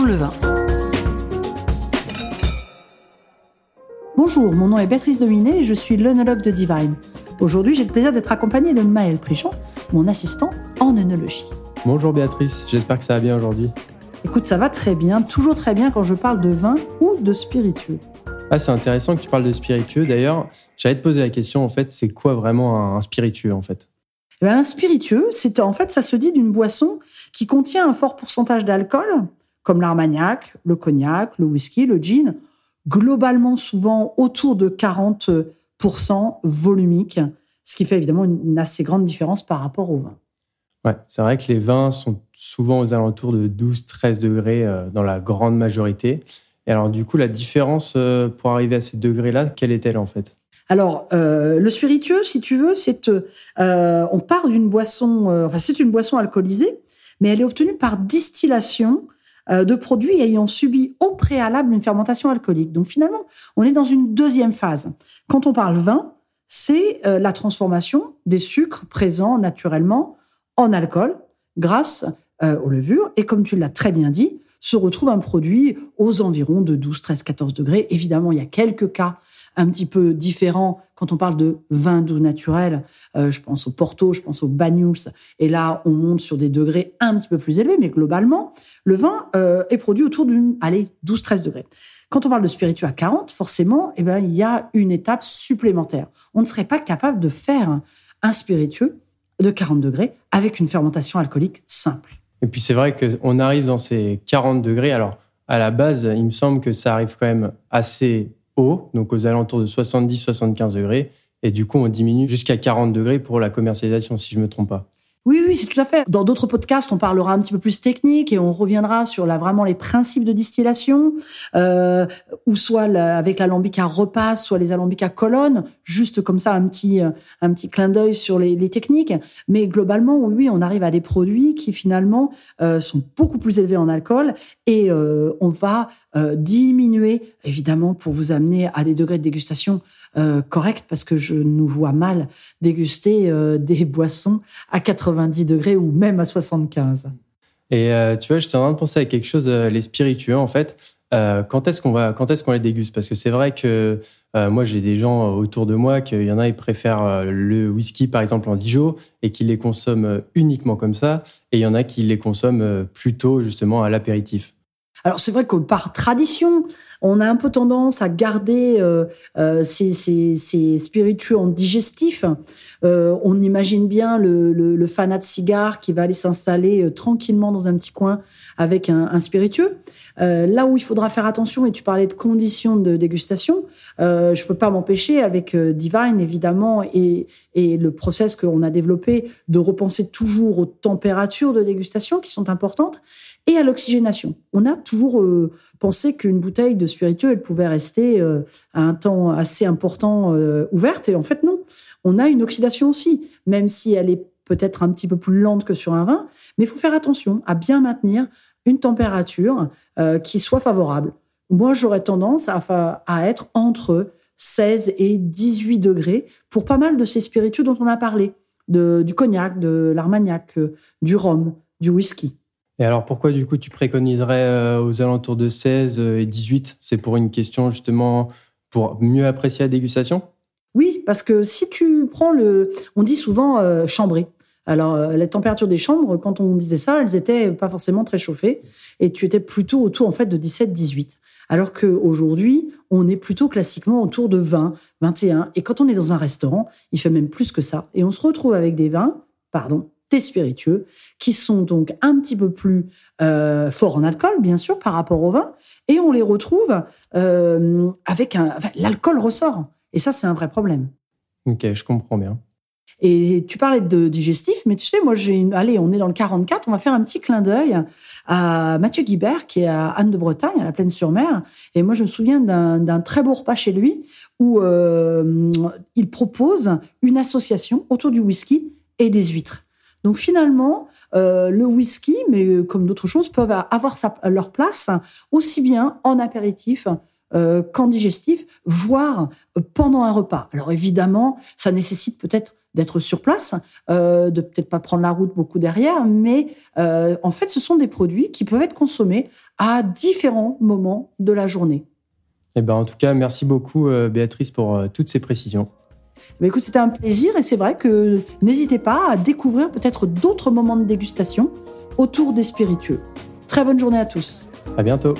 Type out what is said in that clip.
le vin. Bonjour, mon nom est Béatrice Dominé et je suis l'œnologue de Divine. Aujourd'hui, j'ai le plaisir d'être accompagnée de Maël Prichon, mon assistant en œnologie. Bonjour Béatrice, j'espère que ça va bien aujourd'hui. Écoute, ça va très bien, toujours très bien quand je parle de vin ou de spiritueux. Ah, c'est intéressant que tu parles de spiritueux. D'ailleurs, j'allais te poser la question, en fait, c'est quoi vraiment un spiritueux, en fait? Eh ben, Un spiritueux, c'est en fait, ça se dit d'une boisson qui contient un fort pourcentage d'alcool, comme l'armagnac, le cognac, le whisky, le gin, globalement souvent autour de 40% volumique, ce qui fait évidemment une assez grande différence par rapport au vin. Ouais, c'est vrai que les vins sont souvent aux alentours de 12-13 degrés euh, dans la grande majorité. Et alors, du coup, la différence euh, pour arriver à ces degrés-là, quelle est-elle en fait? Alors, euh, le spiritueux, si tu veux, c'est on part d'une boisson, enfin c'est une boisson alcoolisée, mais elle est obtenue par distillation de produits ayant subi au préalable une fermentation alcoolique. Donc finalement, on est dans une deuxième phase. Quand on parle vin, c'est la transformation des sucres présents naturellement en alcool grâce euh, aux levures. Et comme tu l'as très bien dit, se retrouve un produit aux environs de 12, 13, 14 degrés. Évidemment, il y a quelques cas un petit peu différents quand on parle de vin doux naturel. Euh, je pense au Porto, je pense au Banyuls. Et là, on monte sur des degrés un petit peu plus élevés. Mais globalement, le vin euh, est produit autour d'une, allez, 12, 13 degrés. Quand on parle de spiritueux à 40, forcément, eh ben, il y a une étape supplémentaire. On ne serait pas capable de faire un spiritueux de 40 degrés avec une fermentation alcoolique simple. Et puis c'est vrai qu'on arrive dans ces 40 degrés. Alors à la base, il me semble que ça arrive quand même assez donc aux alentours de 70-75 degrés. Et du coup, on diminue jusqu'à 40 degrés pour la commercialisation, si je ne me trompe pas. Oui, oui, c'est tout à fait. Dans d'autres podcasts, on parlera un petit peu plus technique et on reviendra sur la, vraiment les principes de distillation, euh, ou soit avec l'alambic à repas, soit les alambics à colonne, juste comme ça un petit un petit clin d'œil sur les, techniques. Mais globalement, oui, on arrive à des produits qui finalement euh, sont beaucoup plus élevés en alcool et euh, on va euh, diminuer, évidemment, pour vous amener à des degrés de dégustation euh, correct parce que je nous vois mal déguster euh, des boissons à 90 degrés ou même à 75. Et tu vois, j'étais en train de penser à quelque chose, les spiritueux en fait. quand est-ce qu'on va, quand est-ce qu'on les déguste? Parce que c'est vrai que moi j'ai des gens autour de moi qu'il y en a ils préfèrent le whisky par exemple en Dijon et qui les consomment uniquement comme ça, et il y en a qui les consomment plutôt justement à l'apéritif. Alors c'est vrai que par tradition, on a un peu tendance à garder euh, euh, ces, spiritueux en digestif. Euh, on imagine bien le, fanat de cigare qui va aller s'installer tranquillement dans un petit coin avec un, spiritueux. là où il faudra faire attention, et tu parlais de conditions de dégustation, je peux pas m'empêcher avec Divine évidemment et, et le process qu'on a développé de repenser toujours aux températures de dégustation qui sont importantes et à l'oxygénation. On a euh, pensé qu'une bouteille de spiritueux, elle pouvait rester euh, à un temps assez important euh, ouverte, et en fait non. On a une oxydation aussi, même si elle est peut-être un petit peu plus lente que sur un vin, mais il faut faire attention à bien maintenir une température qui soit favorable. Moi, j'aurais tendance à, à être entre 16 et 18 degrés pour pas mal de ces spiritueux dont on a parlé, de, du cognac, de l'armagnac, du rhum, du whisky. Et alors pourquoi du coup tu préconiserais euh, aux alentours de 16 euh, et 18 C'est pour une question justement pour mieux apprécier la dégustation? Oui, parce que si tu prends le... On dit souvent euh. Alors, les températures des chambres, quand on disait ça, elles étaient pas forcément très chauffées, et tu étais plutôt autour en fait de 17-18. Alors qu'aujourd'hui, on est plutôt classiquement autour de 20, 21. Et quand on est dans un restaurant, il fait même plus que ça. Et on se retrouve avec des vins, pardon, spiritueux, qui sont donc un petit peu plus euh, forts en alcool, bien sûr, par rapport au vin, et on les retrouve euh, avec un... l'alcool ressort. Et ça, c'est un vrai problème. Ok, je comprends bien. Et tu parlais de digestif, mais tu sais, moi, j'ai allez, on est dans le 44, on va faire un petit clin d'œil à Mathieu Guibert, qui est à Anne de Bretagne, à la Plaine-sur-Mer. Et moi, je me souviens d'un très beau repas chez lui où euh, il propose une association autour du whisky et des huîtres. Donc finalement, euh, le whisky, mais euh, comme d'autres choses, peuvent avoir leur place aussi bien en apéritif euh, qu'en digestif, voire pendant un repas. Alors évidemment, ça nécessite peut-être d'être sur place, euh, de peut-être pas prendre la route beaucoup derrière, mais en fait, ce sont des produits qui peuvent être consommés à différents moments de la journée. Eh ben, en tout cas, merci beaucoup, Béatrice, pour toutes ces précisions. Mais écoute, c'était un plaisir et c'est vrai que n'hésitez pas à découvrir peut-être d'autres moments de dégustation autour des spiritueux. Très bonne journée à tous. À bientôt.